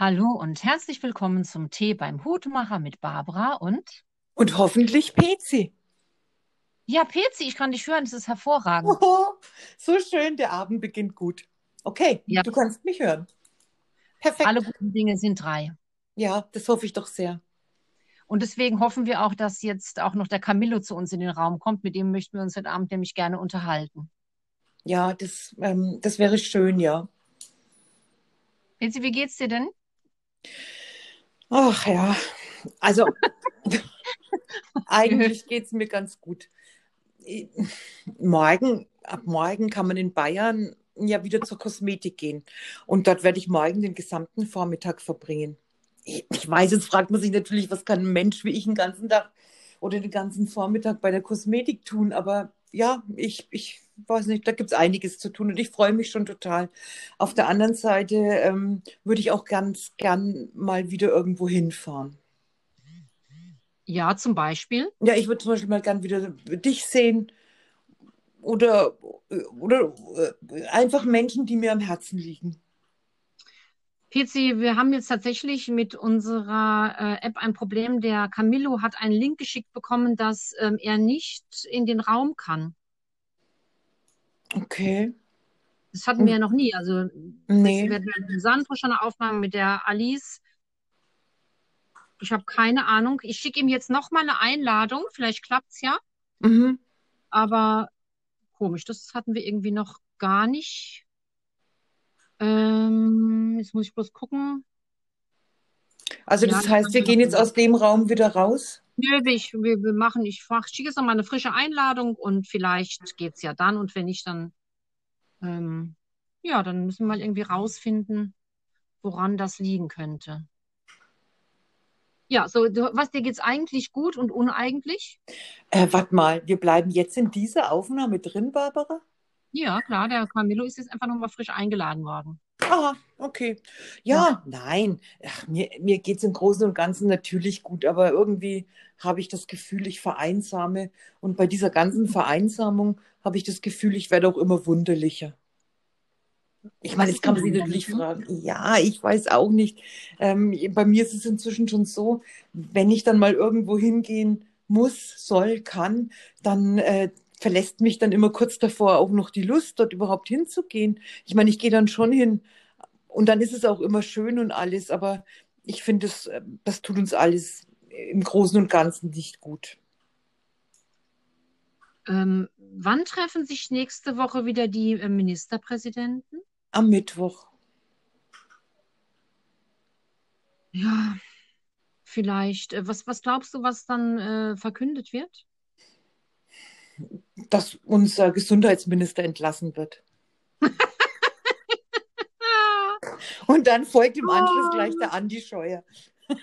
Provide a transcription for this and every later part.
Hallo und herzlich willkommen zum Tee beim Hutmacher mit Barbara und Und hoffentlich Pezi. ja, Pezi, ich kann dich hören, es ist hervorragend. Oh, so schön, der Abend beginnt gut. Okay, Ja, du kannst mich hören. alle Perfekt. guten Dinge sind drei. Ja, das hoffe ich doch sehr. Und deswegen hoffen wir auch, dass jetzt auch noch der Camillo zu uns in den Raum kommt. Mit dem möchten wir uns heute Abend nämlich gerne unterhalten. Ja, das, ähm, das wäre schön, ja. Pezi, wie geht's dir denn? Ach ja, also eigentlich geht es mir ganz gut. Morgen, ab morgen kann man in Bayern ja wieder zur Kosmetik gehen. Und dort werde ich morgen den gesamten Vormittag verbringen. Ich, ich weiß, jetzt fragt man sich natürlich, was kann ein Mensch wie ich den ganzen Tag oder den ganzen Vormittag bei der Kosmetik tun. Aber ja, ich, ich weiß nicht, da gibt es einiges zu tun und ich freue mich schon total. Auf der anderen Seite ähm, würde ich auch ganz gern mal wieder irgendwo hinfahren. Ja, zum Beispiel. Ja, ich würde zum Beispiel mal gern wieder dich sehen oder, oder äh, einfach Menschen, die mir am Herzen liegen. Pezi, wir haben jetzt tatsächlich mit unserer äh, App ein Problem. Der Camillo hat einen Link geschickt bekommen, dass ähm, er nicht in den Raum kann. Okay. Das hatten wir ja noch nie. Also, Nee. wir hatten dem Sandro schon eine Aufnahme mit der Alice. Ich habe keine Ahnung. Ich schicke ihm jetzt nochmal eine Einladung. Vielleicht klappt's ja. Mhm. Aber komisch, das hatten wir irgendwie noch gar nicht. Ähm, jetzt muss ich bloß gucken. Also Ja, das heißt, wir gehen jetzt aus dem Raum wieder raus? Nö, ich, wir, wir machen, ich schicke jetzt nochmal eine frische Einladung und vielleicht geht's ja dann. Und wenn nicht, dann, ähm, ja, dann müssen wir mal irgendwie rausfinden, woran das liegen könnte. Ja, so, was, dir geht's eigentlich gut und uneigentlich? Äh, warte mal, wir bleiben jetzt in dieser Aufnahme drin, Barbara? Ja, klar, der Camillo ist jetzt einfach nochmal frisch eingeladen worden. Aha, okay. Ja. Ja, nein, Ach, mir, mir geht es im Großen und Ganzen natürlich gut, aber irgendwie habe ich das Gefühl, ich vereinsame. Und bei dieser ganzen Vereinsamung habe ich das Gefühl, ich werde auch immer wunderlicher. Ich meine, jetzt kann man sich natürlich fragen, ja, ich weiß auch nicht. Ähm, bei mir ist es inzwischen schon so, wenn ich dann mal irgendwo hingehen muss, soll, kann, dann äh, verlässt mich dann immer kurz davor auch noch die Lust, dort überhaupt hinzugehen. Ich meine, ich gehe dann schon hin und dann ist es auch immer schön und alles, aber ich finde, das, äh, das tut uns alles im Großen und Ganzen nicht gut. Ähm, wann treffen sich nächste Woche wieder die äh, Ministerpräsidenten? Am Mittwoch. Ja, vielleicht. Äh, was, was glaubst du, was dann äh, verkündet wird? Dass unser Gesundheitsminister entlassen wird. Und dann folgt im Anschluss oh, gleich der Andi Scheuer.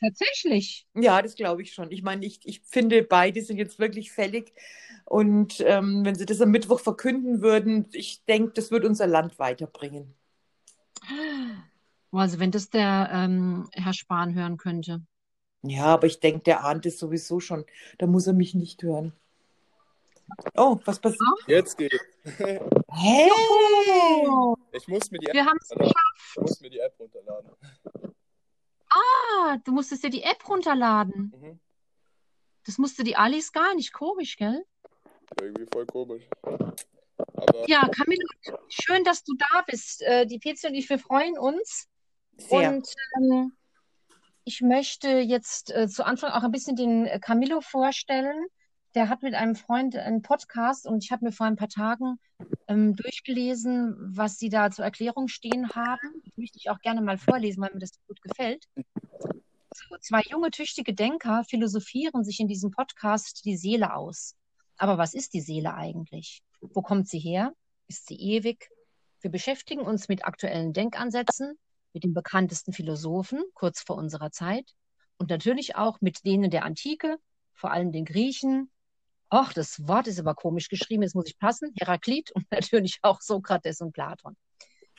tatsächlich. Ja, das glaube ich schon. Ich meine, ich, ich finde, beide sind jetzt wirklich fällig. Und ähm, wenn sie das am Mittwoch verkünden würden, ich denke, das wird unser Land weiterbringen. Also wenn das der ähm, Herr Spahn hören könnte. Ja, aber ich denke, der ahnt es sowieso schon. Da muss er mich nicht hören. Oh, was passiert? Jetzt geht. Hä? Juhu! Ich muss mir die App Wir haben es runterladen. Ich muss mir die App runterladen. Ah, du musstest dir die App runterladen. Mhm. Das musste die Alice gar nicht. Komisch, gell? Irgendwie voll komisch. Aber Ja, Camilla, schön, dass du da bist. Äh, die Pezi und ich, wir freuen uns. Sehr. Und ähm, ich möchte jetzt äh, zu Anfang auch ein bisschen den äh, Camillo vorstellen. Der hat mit einem Freund einen Podcast und ich habe mir vor ein paar Tagen ähm, durchgelesen, was sie da zur Erklärung stehen haben. Das möchte ich auch gerne mal vorlesen, weil mir das gut gefällt. So, zwei junge, tüchtige Denker philosophieren sich in diesem Podcast die Seele aus. Aber was ist die Seele eigentlich? Wo kommt sie her? Ist sie ewig? Wir beschäftigen uns mit aktuellen Denkansätzen, mit den bekanntesten Philosophen kurz vor unserer Zeit und natürlich auch mit denen der Antike, vor allem den Griechen. Och, das Wort ist aber komisch geschrieben, jetzt muss ich passen. Heraklit und natürlich auch Sokrates und Platon.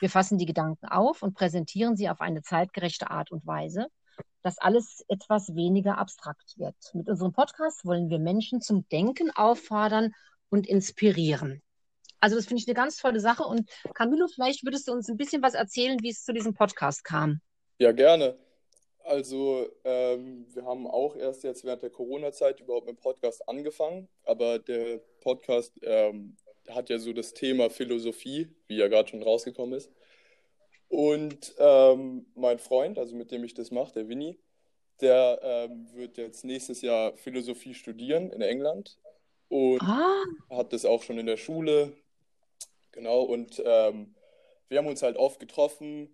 Wir fassen die Gedanken auf und präsentieren sie auf eine zeitgerechte Art und Weise, dass alles etwas weniger abstrakt wird. Mit unserem Podcast wollen wir Menschen zum Denken auffordern und inspirieren. Also das finde ich eine ganz tolle Sache. Und Camilo, vielleicht würdest du uns ein bisschen was erzählen, wie es zu diesem Podcast kam. Ja, gerne. Also, ähm, wir haben auch erst jetzt während der Corona-Zeit überhaupt mit dem Podcast angefangen, aber der Podcast ähm, hat ja so das Thema Philosophie, wie ja gerade schon rausgekommen ist. Und ähm, mein Freund, also mit dem ich das mache, der Winnie, der ähm, wird jetzt nächstes Jahr Philosophie studieren in England und Ah, hat das auch schon in der Schule. Genau, und ähm, wir haben uns halt oft getroffen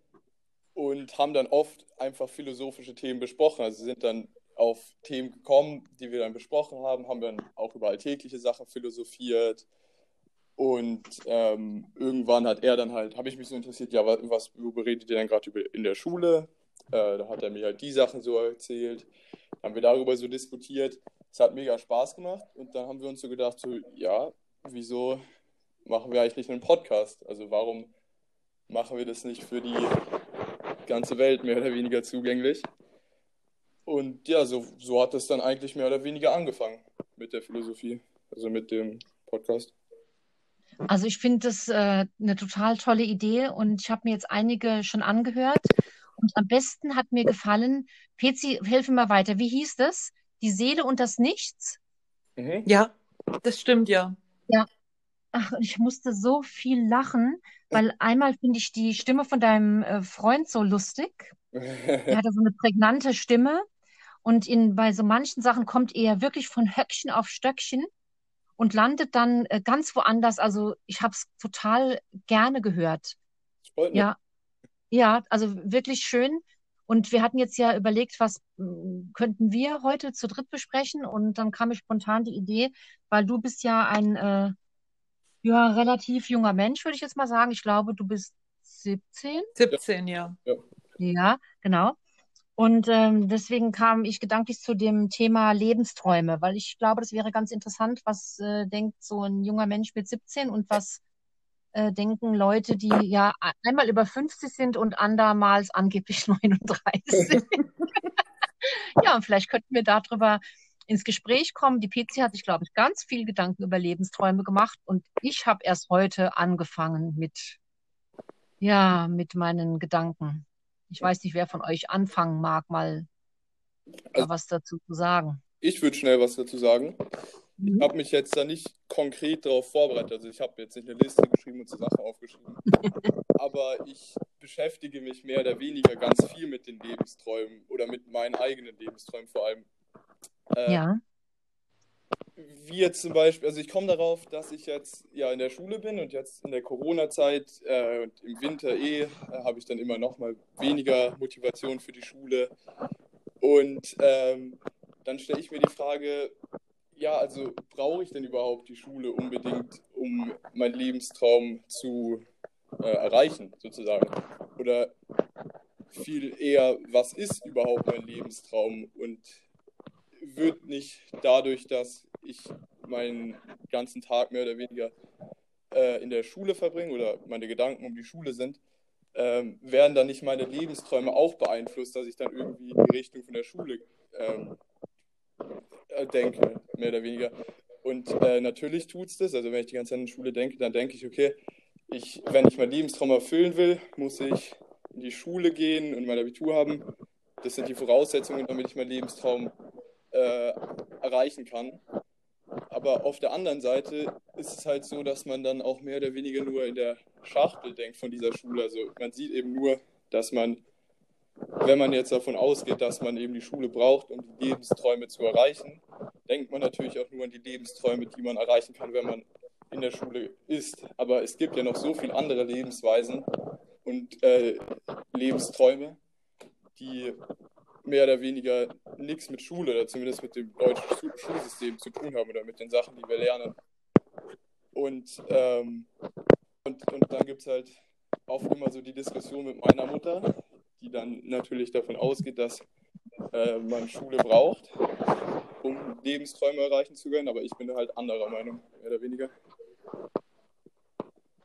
und haben dann oft einfach philosophische Themen besprochen. Also sind dann auf Themen gekommen, die wir dann besprochen haben, haben dann auch über alltägliche Sachen philosophiert. Und ähm, irgendwann hat er dann halt, habe ich mich so interessiert, ja, was, was redet ihr denn gerade in der Schule? Äh, da hat er mir halt die Sachen so erzählt. Haben wir darüber so diskutiert. Es hat mega Spaß gemacht. Und dann haben wir uns so gedacht, so, ja, wieso machen wir eigentlich nicht einen Podcast? Also warum machen wir das nicht für die ganze Welt mehr oder weniger zugänglich? Und ja, so, so hat es dann eigentlich mehr oder weniger angefangen mit der Philosophie, also mit dem Podcast. also ich finde das äh, eine total tolle Idee und ich habe mir jetzt einige schon angehört. Und am besten hat mir gefallen, Pezi, hilf mir mal weiter. Wie hieß das? Die Seele und das Nichts? Mhm. Ja, das stimmt ja. Ach, ich musste so viel lachen, weil einmal finde ich die Stimme von deinem äh, Freund so lustig. Er hatte so eine prägnante Stimme und in, bei so manchen Sachen kommt er wirklich von Höckchen auf Stöckchen und landet dann äh, ganz woanders. Also ich habe es total gerne gehört. Ja, ja, also wirklich schön. Und wir hatten jetzt ja überlegt, was mm, könnten wir heute zu dritt besprechen? Und dann kam mir spontan die Idee, weil du bist ja ein äh, ja, relativ junger Mensch, würde ich jetzt mal sagen. Ich glaube, du bist 17. 17, ja. Ja, genau. Und ähm, deswegen kam ich gedanklich zu dem Thema Lebensträume, weil ich glaube, das wäre ganz interessant, was äh, denkt so ein junger Mensch mit 17 und was äh, denken Leute, die ja einmal über 50 sind und andermals angeblich 39. Ja, und vielleicht könnten wir darüber ins Gespräch kommen. Die PC hat sich, glaube ich, ganz viel Gedanken über Lebensträume gemacht und ich habe erst heute angefangen mit, ja, mit meinen Gedanken. Ich weiß nicht, wer von euch anfangen mag, mal da Also- was dazu zu sagen. Ich würde schnell was dazu sagen. Mhm. Ich habe mich jetzt da nicht konkret darauf vorbereitet. Also ich habe jetzt nicht eine Liste geschrieben und so Sachen aufgeschrieben. Aber ich beschäftige mich mehr oder weniger ganz viel mit den Lebensträumen oder mit meinen eigenen Lebensträumen vor allem. Äh, Ja, Wie jetzt zum Beispiel, also ich komme darauf, dass ich jetzt ja in der Schule bin und jetzt in der Corona-Zeit äh, und im Winter eh äh, habe ich dann immer noch mal weniger Motivation für die Schule. Und ähm, dann stelle ich mir die Frage, ja, also brauche ich denn überhaupt die Schule unbedingt, um meinen Lebenstraum zu äh, erreichen, sozusagen? Oder viel eher, was ist überhaupt mein Lebenstraum und wird nicht dadurch, dass ich meinen ganzen Tag mehr oder weniger äh, in der Schule verbringe oder meine Gedanken um die Schule sind, ähm, werden dann nicht meine Lebensträume auch beeinflusst, dass ich dann irgendwie in die Richtung von der Schule ähm, äh, denke, mehr oder weniger. Und äh, natürlich tut es das. Also wenn ich die ganze Zeit an die Schule denke, dann denke ich, okay, ich, wenn ich meinen Lebenstraum erfüllen will, muss ich in die Schule gehen und mein Abitur haben. Das sind die Voraussetzungen, damit ich meinen Lebenstraum äh, erreichen kann. Aber auf der anderen Seite ist es halt so, dass man dann auch mehr oder weniger nur in der Schachtel denkt von dieser Schule. Also man sieht eben nur, dass man, wenn man jetzt davon ausgeht, dass man eben die Schule braucht, um die Lebensträume zu erreichen, denkt man natürlich auch nur an die Lebensträume, die man erreichen kann, wenn man in der Schule ist. Aber es gibt ja noch so viele andere Lebensweisen und äh, Lebensträume, die mehr oder weniger nichts mit Schule oder zumindest mit dem deutschen Schu Schulsystem zu tun haben oder mit den Sachen, die wir lernen. Und, ähm, und, und dann gibt es halt oft immer so die Diskussion mit meiner Mutter, die dann natürlich davon ausgeht, dass äh, man Schule braucht, um Lebensträume erreichen zu können, aber ich bin halt anderer Meinung, mehr oder weniger.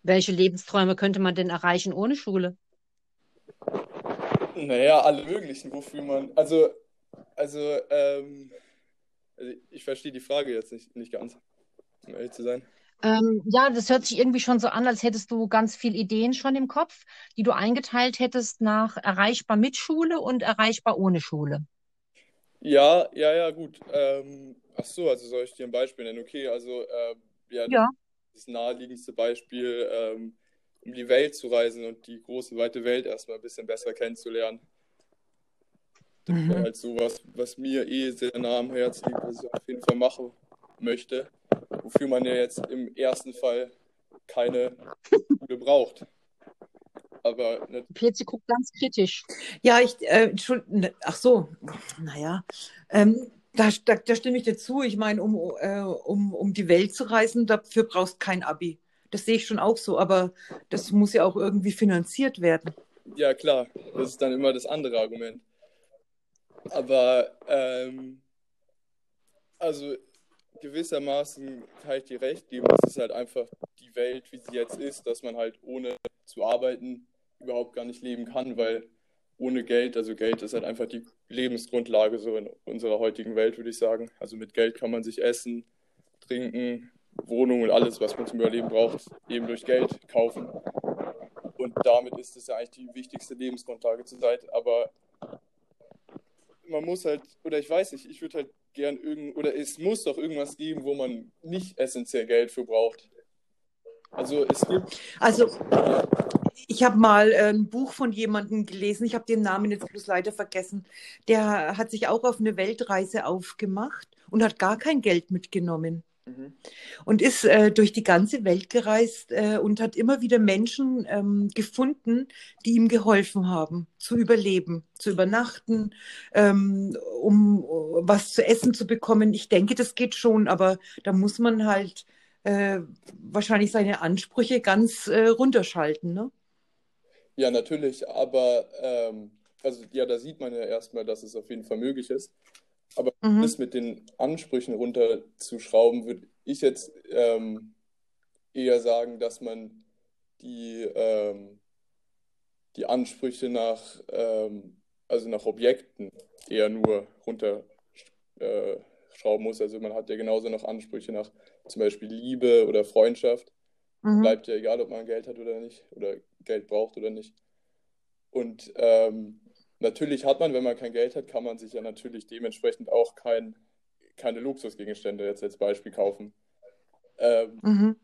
welche Lebensträume könnte man denn erreichen ohne Schule? Naja, alle möglichen, wofür man. Also, also, ähm, also ich verstehe die Frage jetzt nicht, nicht ganz, um ehrlich zu sein. Ähm, ja, das hört sich irgendwie schon so an, als hättest du ganz viele Ideen schon im Kopf, die du eingeteilt hättest nach erreichbar mit Schule und erreichbar ohne Schule. Ja, ja, ja, gut. Ähm, ach so, also soll ich dir ein Beispiel nennen? Okay, also äh, ja, Ja. das naheliegendste Beispiel, ähm, um die Welt zu reisen und die große, weite Welt erstmal ein bisschen besser kennenzulernen. Das wäre Mhm. halt sowas, was mir eh sehr nah am Herzen liegt, was ich auf jeden Fall machen möchte, wofür man ja jetzt im ersten Fall keine Schule braucht. Aber ne, Petzi guckt ganz kritisch. Ja, ich, äh, ne, ach so, naja, ähm, da, da, da stimme ich dir zu. Ich meine, um, äh, um, um die Welt zu reisen, dafür brauchst du kein Abi. Das sehe ich schon auch so, aber das muss ja auch irgendwie finanziert werden. ja klar, das ist dann immer das andere Argument. Aber ähm, also gewissermaßen kann ich dir recht geben, es ist halt einfach die Welt, wie sie jetzt ist, dass man halt ohne zu arbeiten überhaupt gar nicht leben kann, weil ohne Geld, also Geld ist halt einfach die Lebensgrundlage so in unserer heutigen Welt, würde ich sagen. Also mit Geld kann man sich essen, trinken, Wohnung und alles, was man zum Überleben braucht, eben durch Geld kaufen. Und damit ist es ja eigentlich die wichtigste Lebensgrundlage zurzeit. Aber man muss halt, oder ich weiß nicht, ich würde halt gern irgend, oder es muss doch irgendwas geben, wo man nicht essentiell Geld für braucht. Also es gibt, Also, ich habe mal äh, ein Buch von jemandem gelesen, ich habe den Namen jetzt bloß leider vergessen. Der hat sich auch auf eine Weltreise aufgemacht und hat gar kein Geld mitgenommen. Mhm. und ist äh, durch die ganze Welt gereist äh, und hat immer wieder Menschen ähm, gefunden, die ihm geholfen haben, zu überleben, zu übernachten, ähm, um uh, was zu essen zu bekommen. Ich denke, das geht schon, aber da muss man halt äh, wahrscheinlich seine Ansprüche ganz äh, runterschalten. Ne? ja, natürlich, aber ähm, also ja, da sieht man ja erstmal, dass es auf jeden Fall möglich ist. Aber Mhm. das mit den Ansprüchen runterzuschrauben, würde ich jetzt ähm, eher sagen, dass man die, ähm, die Ansprüche nach, ähm, also nach Objekten eher nur runterschrauben äh, muss. Also man hat ja genauso noch Ansprüche nach zum Beispiel Liebe oder Freundschaft. Mhm. Bleibt ja egal, ob man Geld hat oder nicht, oder Geld braucht oder nicht. Und ähm, natürlich hat man, wenn man kein Geld hat, kann man sich ja natürlich dementsprechend auch kein, keine Luxusgegenstände jetzt als Beispiel kaufen. Ähm, Mhm.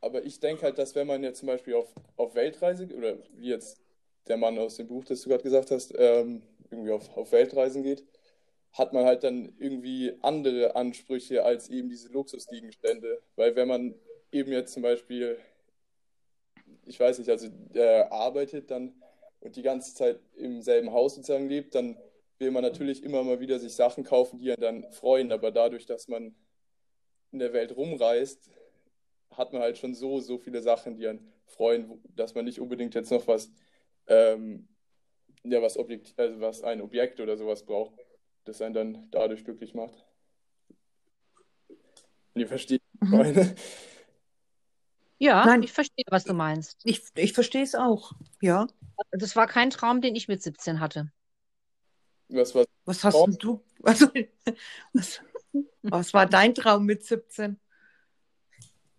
aber ich denke halt, dass wenn man jetzt zum Beispiel auf, auf Weltreise, oder wie jetzt der Mann aus dem Buch, das du gerade gesagt hast, ähm, irgendwie auf, auf Weltreisen geht, hat man halt dann irgendwie andere Ansprüche als eben diese Luxusgegenstände. Weil wenn man eben jetzt zum Beispiel, ich weiß nicht, also äh, arbeitet dann und die ganze Zeit im selben Haus sozusagen lebt, dann will man natürlich immer mal wieder sich Sachen kaufen, die einen dann freuen. Aber dadurch, dass man in der Welt rumreist, hat man halt schon so, so viele Sachen, die einen freuen, dass man nicht unbedingt jetzt noch was, ähm, ja, was Objekt, also was ein Objekt oder sowas braucht, das einen dann dadurch glücklich macht. Und ihr versteht, Mhm. meine. Ja, Nein. ich verstehe, was du meinst. Ich, ich verstehe es auch. Ja. Das war kein Traum, den ich mit 17 hatte. Was war Was hast denn du? Also, was, was war dein Traum mit 17?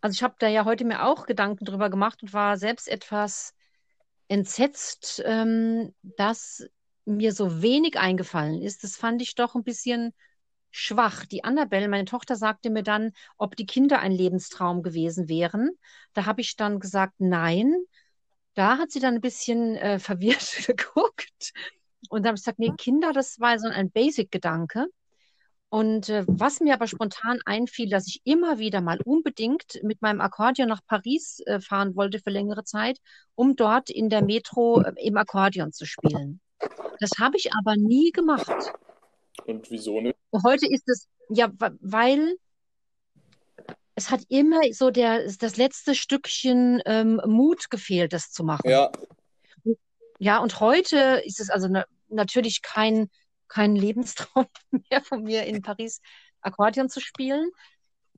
Also ich habe da ja heute mir auch Gedanken drüber gemacht und war selbst etwas entsetzt, ähm, dass mir so wenig eingefallen ist. Das fand ich doch ein bisschen schwach. Die Annabelle, meine Tochter, sagte mir dann, ob die Kinder ein Lebenstraum gewesen wären. Da habe ich dann gesagt, nein. Da hat sie dann ein bisschen äh, verwirrt geguckt. Und dann habe ich gesagt, nee, Kinder, das war so ein Basic-Gedanke. Und äh, was mir aber spontan einfiel, dass ich immer wieder mal unbedingt mit meinem Akkordeon nach Paris äh, fahren wollte für längere Zeit, um dort in der Metro äh, im Akkordeon zu spielen. Das habe ich aber nie gemacht. und wieso nicht? Heute ist es, ja, weil es hat immer so der, das letzte Stückchen ähm, Mut gefehlt, das zu machen. Ja, Ja, und heute ist es also na natürlich kein, kein Lebenstraum mehr von mir, in Paris Akkordeon zu spielen.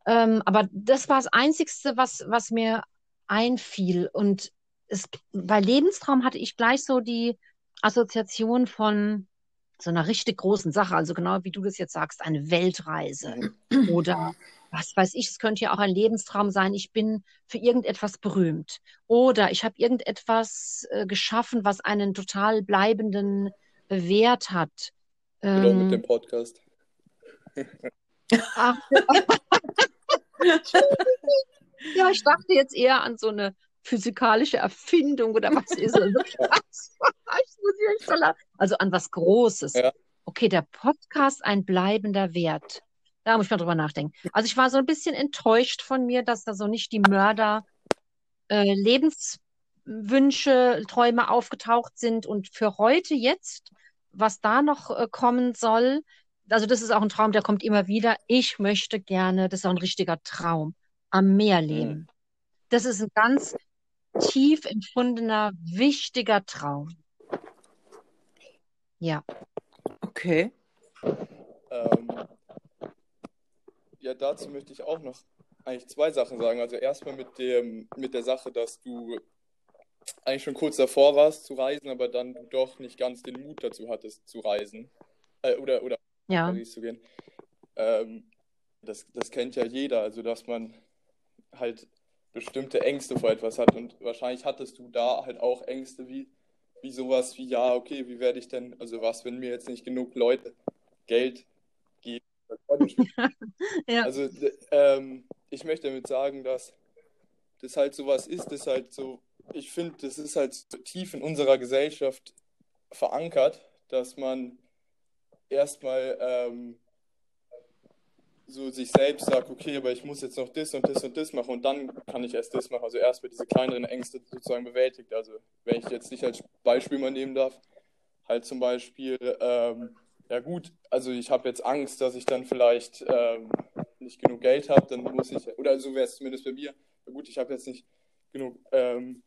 Ähm, aber das war das Einzigste, was, was mir einfiel. Und es, bei Lebenstraum hatte ich gleich so die Assoziation von so einer richtig großen Sache, also genau wie du das jetzt sagst, eine Weltreise oder was weiß ich, es könnte ja auch ein Lebenstraum sein, ich bin für irgendetwas berühmt oder ich habe irgendetwas äh, geschaffen, was einen total bleibenden Wert hat. Oder auch mit Ähm, dem Podcast. ach, ja, ich dachte jetzt eher an so eine physikalische Erfindung oder was ist es? Also an was Großes. Ja. Okay, der Podcast ein bleibender Wert. Da muss ich mal drüber nachdenken. Also ich war so ein bisschen enttäuscht von mir, dass da so nicht die Mörder äh, Lebenswünsche, Träume aufgetaucht sind. Und für heute jetzt, was da noch äh, kommen soll, also das ist auch ein Traum, der kommt immer wieder. Ich möchte gerne, das ist auch ein richtiger Traum, am Meer leben. Das ist ein ganz tief empfundener, wichtiger Traum. Ja. Okay. Ähm, ja, dazu möchte ich auch noch eigentlich zwei Sachen sagen. Also erstmal mit dem, mit der Sache, dass du eigentlich schon kurz davor warst zu reisen, aber dann du doch nicht ganz den Mut dazu hattest zu reisen. Äh, oder, oder Ja. Paris zu gehen. Ähm, das, das kennt ja jeder, also dass man halt bestimmte Ängste vor etwas hat. Und wahrscheinlich hattest du da halt auch Ängste wie, wie sowas wie, ja, okay, wie werde ich denn, also was, wenn mir jetzt nicht genug Leute Geld? Ja. Also ähm, ich möchte damit sagen, dass das halt sowas ist, das halt so, ich finde, das ist halt so tief in unserer Gesellschaft verankert, dass man erstmal ähm, so sich selbst sagt, okay, aber ich muss jetzt noch das und das und das machen und dann kann ich erst das machen. Also erstmal diese kleineren Ängste sozusagen bewältigt. Also wenn ich jetzt nicht als Beispiel mal nehmen darf, halt zum Beispiel, ähm, ja gut, also ich habe jetzt Angst, dass ich dann vielleicht ähm, nicht genug Geld habe, dann muss ich, oder so wäre es zumindest bei mir, ja gut, ich habe jetzt nicht genug ähm,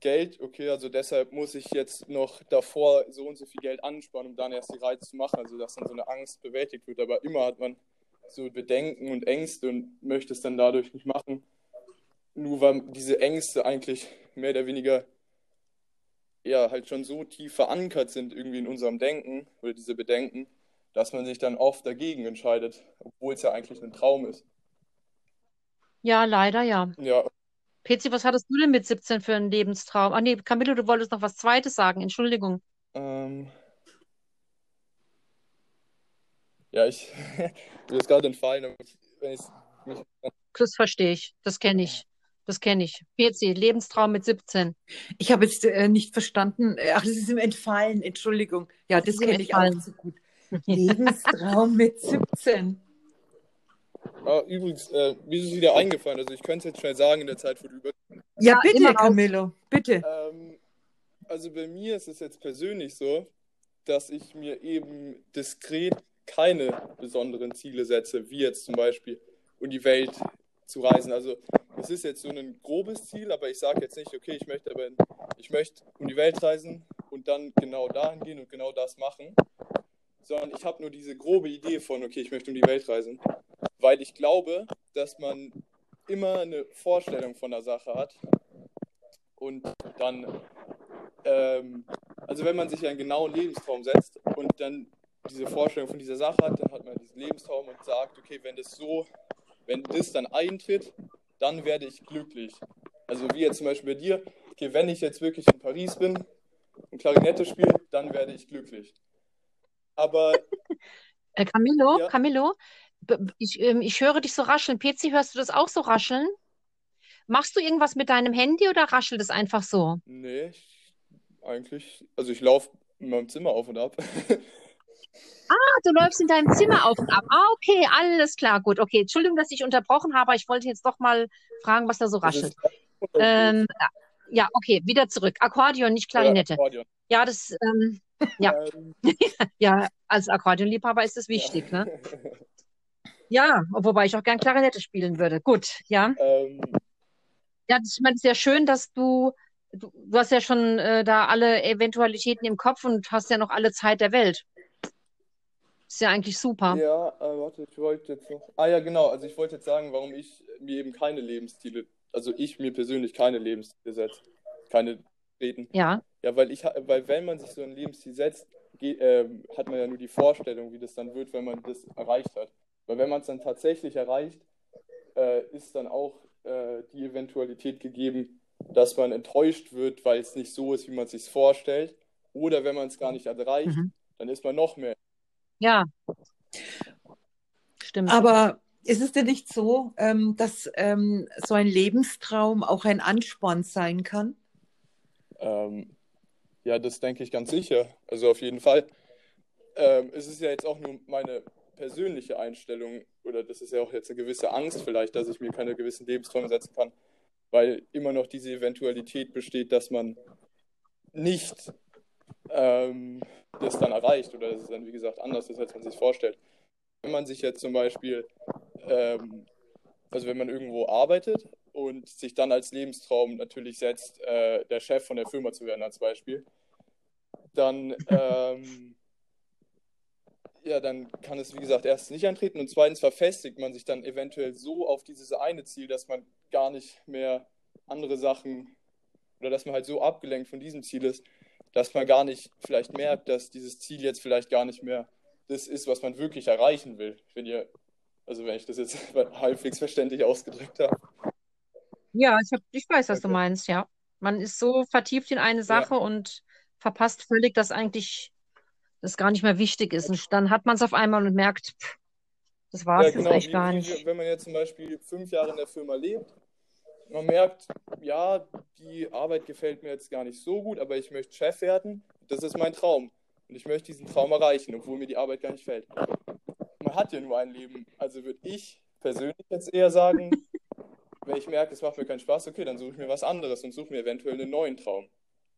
Geld, okay, also deshalb muss ich jetzt noch davor so und so viel Geld ansparen, um dann erst die Reise zu machen, also dass dann so eine Angst bewältigt wird, aber immer hat man so Bedenken und Ängste und möchte es dann dadurch nicht machen, nur weil diese Ängste eigentlich mehr oder weniger ja halt schon so tief verankert sind irgendwie in unserem Denken oder diese Bedenken, dass man sich dann oft dagegen entscheidet, obwohl es ja eigentlich ein Traum ist. Ja, leider ja. Ja, Pezi, was hattest du denn mit 17 für einen Lebenstraum? Ah nee, Camillo, du wolltest noch was Zweites sagen. Entschuldigung. ähm, ja, ich mir ist gerade entfallen, aber ich, wenn ich mich Das verstehe ich. Das kenne ich. Das kenne ich. Pezi, Lebenstraum mit 17. Ich habe jetzt äh, nicht verstanden. Ach, das ist im Entfallen. Entschuldigung. Ja, das ist im kenne ich auch Entfallen. so gut. Lebenstraum mit 17. Ah, übrigens, äh, mir ist es wieder eingefallen, also ich könnte es jetzt schnell sagen in der Zeit, wo du über Ja, Ja, bitte. Camillo. Bitte. Ähm, also bei mir ist es jetzt persönlich so, dass ich mir eben diskret keine besonderen Ziele setze, wie jetzt zum Beispiel um die Welt zu reisen. Also es ist jetzt so ein grobes Ziel, aber ich sage jetzt nicht, okay, ich möchte aber ich möchte um die Welt reisen und dann genau dahin gehen und genau das machen, sondern ich habe nur diese grobe Idee von, okay, ich möchte um die Welt reisen, weil ich glaube, dass man immer eine Vorstellung von der Sache hat und dann, ähm, also wenn man sich einen genauen Lebenstraum setzt und dann diese Vorstellung von dieser Sache hat, dann hat man diesen Lebenstraum und sagt, okay, wenn das so, wenn das dann eintritt, dann werde ich glücklich. Also wie jetzt zum Beispiel bei dir, okay, wenn ich jetzt wirklich in Paris bin und Klarinette spiele, dann werde ich glücklich. Aber Äh, Camillo, Ja. Camillo, ich, ähm, ich höre dich so rascheln. Pezi, hörst du das auch so rascheln? Machst du irgendwas mit deinem Handy oder raschelt es einfach so? nee, ich, eigentlich, also ich laufe in meinem Zimmer auf und ab. Ah, du läufst in deinem Zimmer auf und ab. Ah, okay, alles klar, gut. Okay, Entschuldigung, dass ich unterbrochen habe, aber ich wollte jetzt doch mal fragen, was da so Das raschelt. ist Ähm, ja, okay, wieder zurück. Akkordeon, nicht Klarinette. Akkordeon. Ja, das, ähm, Ja. Ähm, ja, als Akkordeonliebhaber ist es wichtig, ne? Ja, wobei ich auch gern Klarinette spielen würde. Gut, ja. ähm, Ja, das, ich meine, es ist ja schön, dass du, du, du hast ja schon äh, da alle Eventualitäten im Kopf und hast ja noch alle Zeit der Welt. Ist ja eigentlich super. Ja, äh, warte, ich wollte jetzt noch. Ah ja, genau. Also ich wollte jetzt sagen, warum ich mir eben keine Lebensziele, also ich mir persönlich keine Lebensziele setze. Keine treten. Ja, Ja, weil ich, weil wenn man sich so ein Lebensziel setzt, ge- ähm, hat man ja nur die Vorstellung, wie das dann wird, wenn man das erreicht hat. Weil wenn man es dann tatsächlich erreicht, äh, ist dann auch äh, die Eventualität gegeben, dass man enttäuscht wird, weil es nicht so ist, wie man es sich vorstellt. Oder wenn man es gar nicht erreicht, mhm. dann ist man noch mehr. Ja. Stimmt. Aber ist es denn nicht so, ähm, dass ähm, so ein Lebenstraum auch ein Ansporn sein kann? Ähm, ja, das denke ich ganz sicher. Also auf jeden Fall. Ähm, es ist ja jetzt auch nur meine persönliche Einstellung, oder das ist ja auch jetzt eine gewisse Angst vielleicht, dass ich mir keine gewissen Lebensträume setzen kann, weil immer noch diese Eventualität besteht, dass man nicht ähm, das dann erreicht oder dass es dann, wie gesagt, anders ist, als man sich vorstellt. Wenn man sich jetzt zum Beispiel, ähm, also wenn man irgendwo arbeitet und sich dann als Lebenstraum natürlich setzt, äh, der Chef von der Firma zu werden als Beispiel, dann ähm, ja, dann kann es, wie gesagt, erstens nicht eintreten und zweitens verfestigt man sich dann eventuell so auf dieses eine Ziel, dass man gar nicht mehr andere Sachen oder dass man halt so abgelenkt von diesem Ziel ist, dass man gar nicht vielleicht merkt, dass dieses Ziel jetzt vielleicht gar nicht mehr das ist, was man wirklich erreichen will. Wenn ihr, also wenn ich das jetzt halbwegs verständlich ausgedrückt habe. Ja, ich, hab, ich weiß, was okay. du meinst, ja. Man ist so vertieft in eine Sache ja. und verpasst völlig, dass eigentlich das gar nicht mehr wichtig ist. Und dann hat man es auf einmal und merkt, pff, das war es ja, genau, jetzt echt gar nicht. wenn man jetzt zum Beispiel fünf Jahre in der Firma lebt, man merkt, ja, die Arbeit gefällt mir jetzt gar nicht so gut, aber ich möchte Chef werden. Das ist mein Traum. Und ich möchte diesen Traum erreichen, obwohl mir die Arbeit gar nicht fällt. Man hat ja nur ein Leben. Also würde ich persönlich jetzt eher sagen, wenn ich merke, es macht mir keinen Spaß, okay, dann suche ich mir was anderes und suche mir eventuell einen neuen Traum.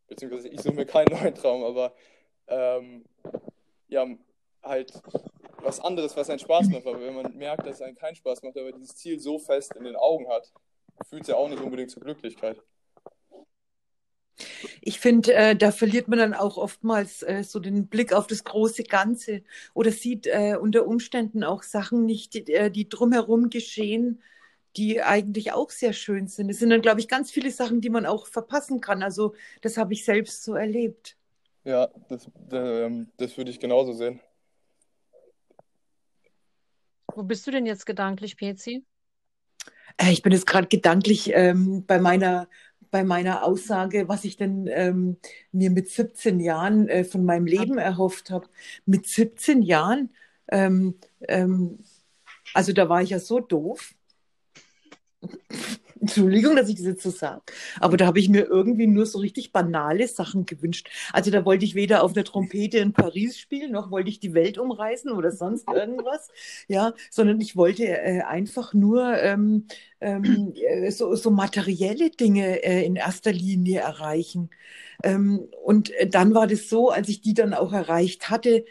Beziehungsweise ich suche mir keinen neuen Traum, aber ähm, ja, halt was anderes, was einen Spaß macht. Aber wenn man merkt, dass es einen keinen Spaß macht, aber dieses Ziel so fest in den Augen hat, fühlt es ja auch nicht unbedingt zur Glücklichkeit. Ich finde, äh, da verliert man dann auch oftmals äh, so den Blick auf das große Ganze oder sieht äh, unter Umständen auch Sachen nicht, die, äh, die drumherum geschehen, die eigentlich auch sehr schön sind. Es sind dann, glaube ich, ganz viele Sachen, die man auch verpassen kann. Also das habe ich selbst so erlebt. Ja, das, ähm, das würde ich genauso sehen. Wo bist du denn jetzt gedanklich, Pezi? Äh, ich bin jetzt gerade gedanklich ähm, bei meiner bei meiner Aussage, was ich denn ähm, mir mit 17 Jahren äh, von meinem Leben erhofft habe. Mit 17 Jahren, ähm, ähm, also da war ich ja so doof. Entschuldigung, dass ich das jetzt so sage, aber da habe ich mir irgendwie nur so richtig banale Sachen gewünscht. Also da wollte ich weder auf der Trompete in Paris spielen, noch wollte ich die Welt umreißen oder sonst irgendwas, ja, sondern ich wollte äh, einfach nur ähm, ähm, äh, so, so, materielle Dinge äh, in erster Linie erreichen. Ähm, und äh, dann war das so, als ich die dann auch erreicht hatte,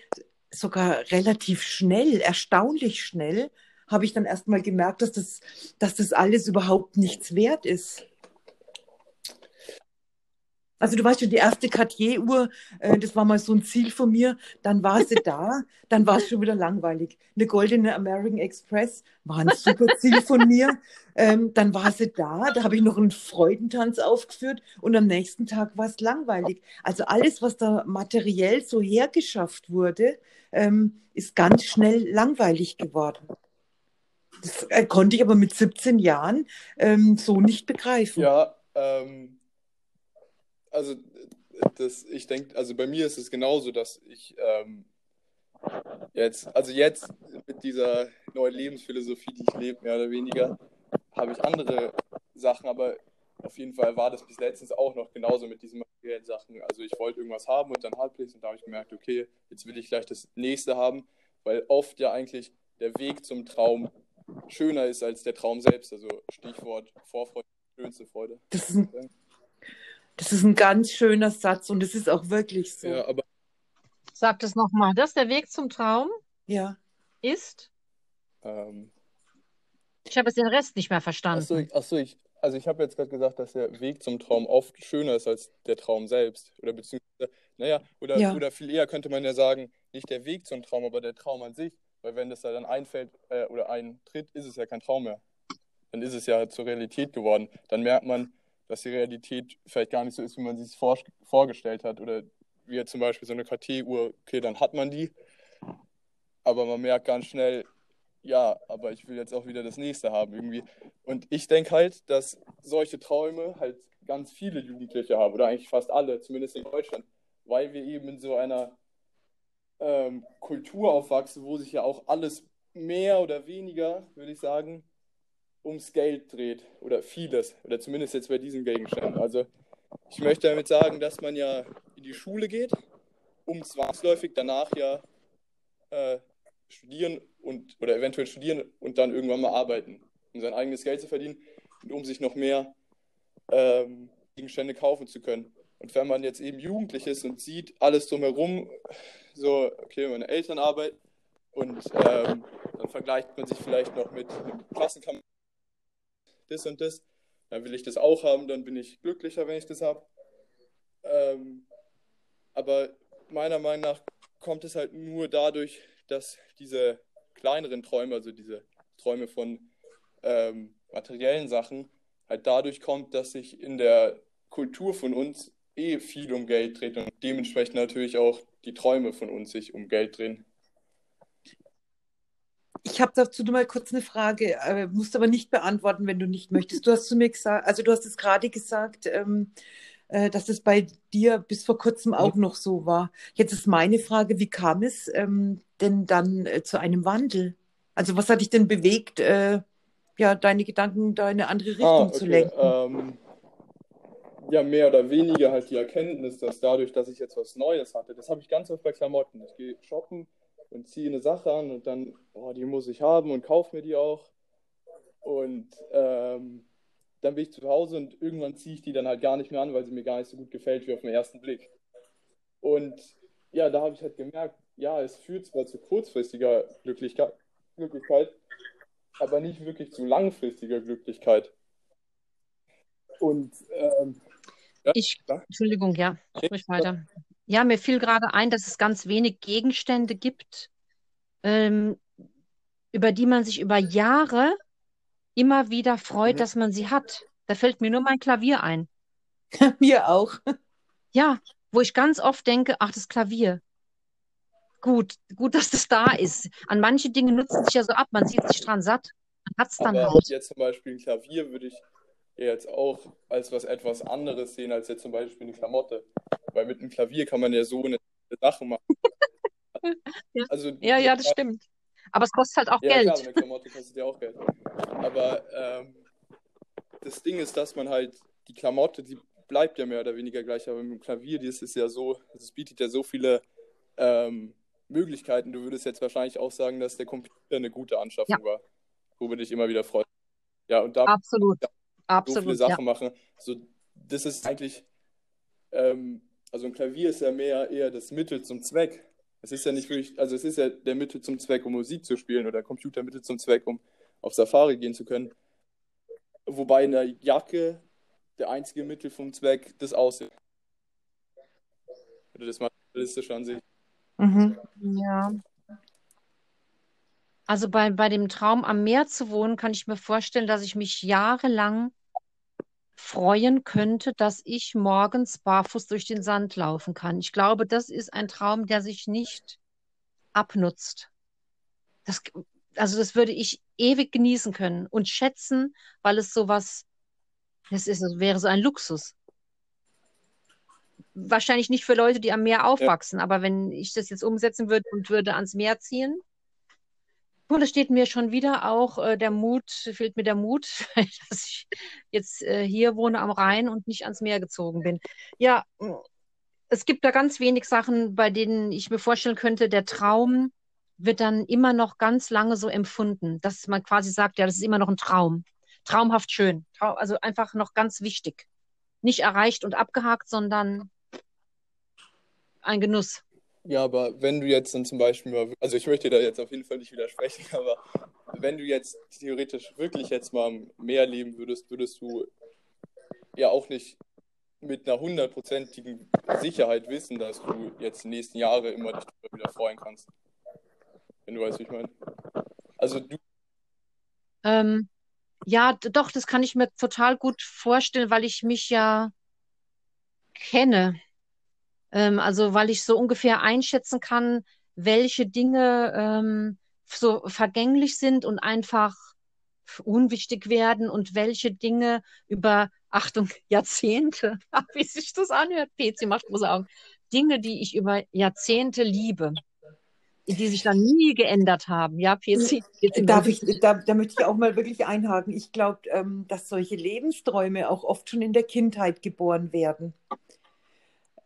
sogar relativ schnell, erstaunlich schnell, habe ich dann erstmal gemerkt, dass das, dass das alles überhaupt nichts wert ist. Also du weißt schon, die erste Cartier-Uhr, äh, das war mal so ein Ziel von mir, dann war sie da, dann war es schon wieder langweilig. Eine goldene American Express war ein super Ziel von mir, ähm, dann war sie da, da habe ich noch einen Freudentanz aufgeführt und am nächsten Tag war es langweilig. Also alles, was da materiell so hergeschafft wurde, ähm, ist ganz schnell langweilig geworden. Das äh, konnte ich aber mit 17 Jahren ähm, so nicht begreifen. Ja, ähm, also das, ich denke, also bei mir ist es genauso, dass ich ähm, jetzt, also jetzt mit dieser neuen Lebensphilosophie, die ich lebe, mehr oder weniger, habe ich andere Sachen, aber auf jeden Fall war das bis letztens auch noch genauso mit diesen materiellen Sachen. Also ich wollte irgendwas haben und dann es und da habe ich gemerkt, okay, jetzt will ich gleich das nächste haben, weil oft ja eigentlich der Weg zum Traum schöner ist als der Traum selbst. Also Stichwort Vorfreude, schönste Freude. Das ist, ein, das ist ein ganz schöner Satz und es ist auch wirklich so. Ja, aber Sag das nochmal. Das der Weg zum Traum ja. ist? Ähm, ich habe jetzt den Rest nicht mehr verstanden. Achso, ich, achso, ich, also ich habe jetzt gerade gesagt, dass der Weg zum Traum oft schöner ist als der Traum selbst. Oder beziehungsweise, naja, oder, ja. oder viel eher könnte man ja sagen, nicht der Weg zum Traum, aber der Traum an sich. Weil wenn das da dann einfällt äh, oder eintritt, ist es ja kein Traum mehr. Dann ist es ja zur Realität geworden. Dann merkt man, dass die Realität vielleicht gar nicht so ist, wie man sich es vor, vorgestellt hat. Oder wie jetzt zum Beispiel so eine KT-Uhr, okay, dann hat man die. Aber man merkt ganz schnell, ja, aber ich will jetzt auch wieder das nächste haben irgendwie. Und ich denke halt, dass solche Träume halt ganz viele Jugendliche haben, oder eigentlich fast alle, zumindest in Deutschland, weil wir eben in so einer ähm, Kultur aufwachsen, wo sich ja auch alles mehr oder weniger, würde ich sagen, ums Geld dreht. Oder vieles. Oder zumindest jetzt bei diesen Gegenständen. Also ich möchte damit sagen, dass man ja in die Schule geht, um zwangsläufig danach ja äh, studieren und oder eventuell studieren und dann irgendwann mal arbeiten, um sein eigenes Geld zu verdienen und um sich noch mehr ähm, Gegenstände kaufen zu können. Und wenn man jetzt eben jugendlich ist und sieht alles drumherum, so, okay, meine Eltern arbeiten und ähm, dann vergleicht man sich vielleicht noch mit einem Klassenkameraden, das und das, dann will ich das auch haben, dann bin ich glücklicher, wenn ich das habe. Ähm, aber meiner Meinung nach kommt es halt nur dadurch, dass diese kleineren Träume, also diese Träume von ähm, materiellen Sachen, halt dadurch kommt, dass sich in der Kultur von uns eh viel um Geld dreht und dementsprechend natürlich auch die Träume von uns sich um Geld drehen. Ich habe dazu nur mal kurz eine Frage, äh, musst aber nicht beantworten, wenn du nicht möchtest. Du hast zu mir gesagt, also du hast es gerade gesagt, ähm, äh, dass es bei dir bis vor kurzem auch noch so war. Jetzt ist meine Frage, wie kam es ähm, denn dann äh, zu einem Wandel? Also was hat dich denn bewegt, äh, ja, deine Gedanken da in eine andere Richtung ah, okay. zu lenken? Ähm, ja, mehr oder weniger halt die Erkenntnis, dass dadurch, dass ich jetzt was Neues hatte, das habe ich ganz oft bei Klamotten. Ich gehe shoppen und ziehe eine Sache an und dann, oh, die muss ich haben und kaufe mir die auch. Und ähm, dann bin ich zu Hause und irgendwann ziehe ich die dann halt gar nicht mehr an, weil sie mir gar nicht so gut gefällt wie auf den ersten Blick. Und ja, da habe ich halt gemerkt, ja, es führt zwar zu kurzfristiger Glücklichkeit, Glücklichkeit, aber nicht wirklich zu langfristiger Glücklichkeit. Und ähm, ja, ich, Entschuldigung, ja, sprich weiter. Ja, mir fiel gerade ein, dass es ganz wenig Gegenstände gibt, ähm, über die man sich über Jahre immer wieder freut, mhm. dass man sie hat. Da fällt mir nur mein Klavier ein. mir auch. Ja, wo ich ganz oft denke, ach, das Klavier. Gut, gut, dass das da ist. An manche Dinge nutzen sich ja so ab, man sieht sich dran satt. Man hat es dann Aber halt. Jetzt zum Beispiel ein Klavier würde ich jetzt auch als was etwas anderes sehen, als jetzt zum Beispiel eine Klamotte. Weil mit einem Klavier kann man ja so eine Sache machen. ja. Also, ja, ja, das stimmt. Aber es kostet halt auch ja, Geld. Ja, klar, eine Klamotte kostet ja auch Geld. Aber ähm, das Ding ist, dass man halt die Klamotte, die bleibt ja mehr oder weniger gleich, aber mit dem Klavier, das ist ja so, es bietet ja so viele ähm, Möglichkeiten. Du würdest jetzt wahrscheinlich auch sagen, dass der Computer eine gute Anschaffung ja. war, worüber dich immer wieder freust. Ja, und da Absolut. Absolut, so viele Sachen ja. machen. So, das ist eigentlich, ähm, also ein Klavier ist ja mehr eher das Mittel zum Zweck. Es ist ja nicht wirklich, also es ist ja der Mittel zum Zweck, um Musik zu spielen oder Computer Mittel zum Zweck, um auf Safari gehen zu können. Wobei in der Jacke der einzige Mittel vom Zweck das Aussehen. Oder das materialistisch an sich. Mhm. Ja. Also bei, bei dem Traum am Meer zu wohnen, kann ich mir vorstellen, dass ich mich jahrelang freuen könnte, dass ich morgens barfuß durch den Sand laufen kann. Ich glaube, das ist ein Traum, der sich nicht abnutzt. Das, also das würde ich ewig genießen können und schätzen, weil es sowas, das ist, das wäre so ein Luxus. Wahrscheinlich nicht für Leute, die am Meer aufwachsen, ja. aber wenn ich das jetzt umsetzen würde und würde ans Meer ziehen, und es steht mir schon wieder auch äh, der Mut, fehlt mir der Mut, dass ich jetzt äh, hier wohne am Rhein und nicht ans Meer gezogen bin. Ja, es gibt da ganz wenig Sachen, bei denen ich mir vorstellen könnte, der Traum wird dann immer noch ganz lange so empfunden, dass man quasi sagt, ja, das ist immer noch ein Traum. Traumhaft schön. Trau also einfach noch ganz wichtig. Nicht erreicht und abgehakt, sondern ein Genuss. Ja, aber wenn du jetzt dann zum Beispiel mal, also ich möchte da jetzt auf jeden Fall nicht widersprechen, aber wenn du jetzt theoretisch wirklich jetzt mal am Meer leben würdest, würdest du ja auch nicht mit einer hundertprozentigen Sicherheit wissen, dass du jetzt die nächsten Jahre immer dich wieder freuen kannst. Wenn du weißt, wie ich meine. Also du. Ähm, ja, doch, das kann ich mir total gut vorstellen, weil ich mich ja kenne. Ähm, also weil ich so ungefähr einschätzen kann, welche Dinge ähm, so vergänglich sind und einfach unwichtig werden und welche Dinge über, Achtung, Jahrzehnte, wie sich das anhört, PC macht große Augen, Dinge, die ich über Jahrzehnte liebe, die sich dann nie geändert haben. Ja, PC. Darf ich, da, da möchte ich auch mal wirklich einhaken. Ich glaube, ähm, dass solche Lebensträume auch oft schon in der Kindheit geboren werden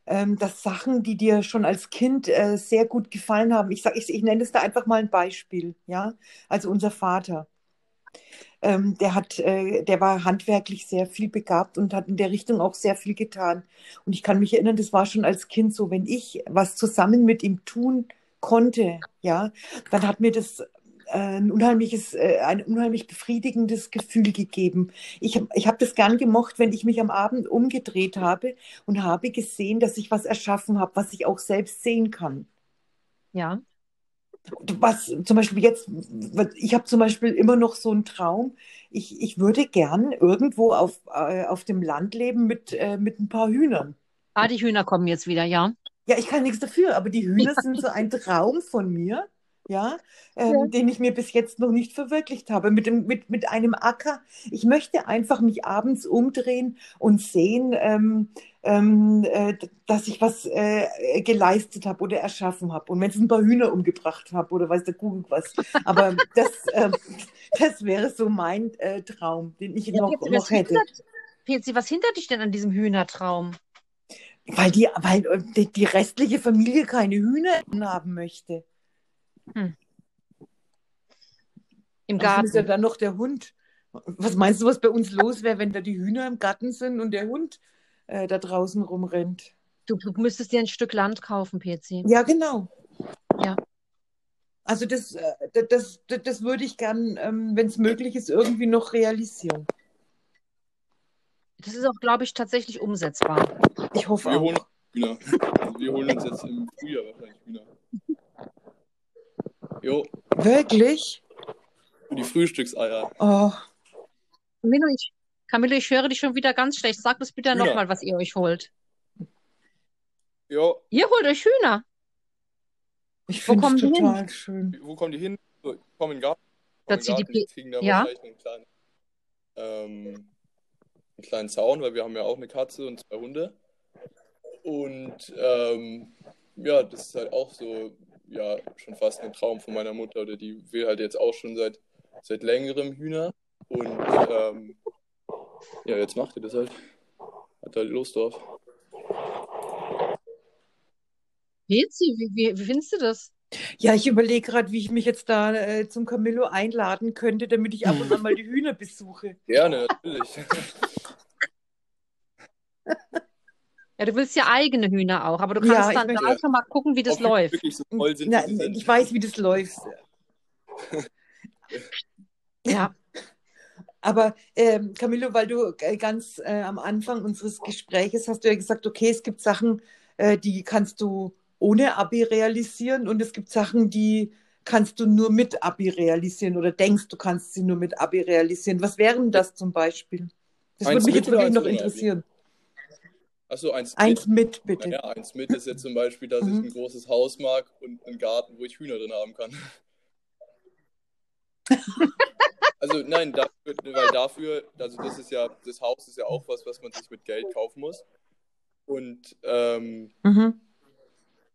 ähm, dass Sachen, die dir schon als Kind äh, sehr gut gefallen haben, ich ich, ich nenne es da einfach mal ein Beispiel, ja, also unser Vater. Ähm, der hat, äh, der war handwerklich sehr viel begabt und hat in der Richtung auch sehr viel getan. Und ich kann mich erinnern, das war schon als Kind so, wenn ich was zusammen mit ihm tun konnte, ja, dann hat mir das ein unheimliches, äh, ein unheimlich befriedigendes Gefühl gegeben. Ich, ich habe das gern gemocht, wenn ich mich am Abend umgedreht habe und habe gesehen, dass ich was erschaffen habe, was ich auch selbst sehen kann. Ja. Was zum Beispiel jetzt, ich habe zum Beispiel immer noch so einen Traum. Ich, ich würde gern irgendwo auf, äh, auf dem Land leben mit, äh, mit ein paar Hühnern. Ah, die Hühner kommen jetzt wieder, ja. Ja, ich kann nichts dafür, aber die Hühner sind so ein Traum von mir ja, ähm, ja. den ich mir bis jetzt noch nicht verwirklicht habe. Mit, dem, mit, mit einem Acker. Ich möchte einfach mich abends umdrehen und sehen, ähm, ähm, äh, dass ich was äh, geleistet habe oder erschaffen habe. Und wenn es ein paar Hühner umgebracht habe oder weiß der Kuckuck was. Aber das, äh, das wäre so mein äh, Traum, den ich ja, noch, noch hätte. Pilzi, was hindert dich denn an diesem Hühnertraum? Weil die, weil äh, die restliche Familie keine Hühner haben möchte. Hm. Im Garten. ist ja dann noch der Hund. Was meinst du, was bei uns los wäre, wenn da die Hühner im Garten sind und der Hund äh, da draußen rumrennt? Du, du müsstest dir ein Stück Land kaufen, PC. Ja, genau. Ja. Also das, äh, das, das, das würde ich gern, ähm, wenn es möglich ist, irgendwie noch realisieren. Das ist auch, glaube ich, tatsächlich umsetzbar. Ich hoffe wir auch. Holen Hühner. Wir holen uns jetzt im Frühjahr wahrscheinlich Hühner. Jo. Wirklich? Die Frühstückseier. Oh. Camillo, ich, Camillo, ich höre dich schon wieder ganz schlecht. Sag das bitte nochmal, was ihr euch holt. Jo. Ihr holt euch Hühner. Ich finde es total hin? schön. Wo kommen die hin? So, kommen in den Garten. Da zieht die, die kriegen da ja? einen kleinen, ähm, einen kleinen Zaun, weil wir haben ja auch eine Katze und zwei Hunde. Und ähm, ja, das ist halt auch so ja schon fast ein Traum von meiner Mutter. Oder die will halt jetzt auch schon seit, seit längerem Hühner. Und ähm, ja, jetzt macht ihr das halt. Hat halt Lust drauf. Wie, wie, wie findest du das? Ja, ich überlege gerade, wie ich mich jetzt da äh, zum Camillo einladen könnte, damit ich ab und an mal die Hühner besuche. Gerne, natürlich. Ja, du willst ja eigene Hühner auch, aber du kannst ja, dann da einfach mal gucken, wie das läuft. So sind, Na, ich weiß, wie das läuft. ja. Aber ähm, Camillo, weil du äh, ganz äh, am Anfang unseres Gespräches hast du ja gesagt, okay, es gibt Sachen, äh, die kannst du ohne Abi realisieren und es gibt Sachen, die kannst du nur mit Abi realisieren oder denkst, du kannst sie nur mit Abi realisieren. Was wären das zum Beispiel? Das würde mich jetzt wirklich noch interessieren. Abi? Achso, eins, eins mit. mit bitte. Naja, eins mit ist jetzt zum Beispiel, dass mhm. ich ein großes Haus mag und einen Garten, wo ich Hühner drin haben kann. also nein, dafür, weil dafür, also das ist ja, das Haus ist ja auch was, was man sich mit Geld kaufen muss. Und ähm, mhm.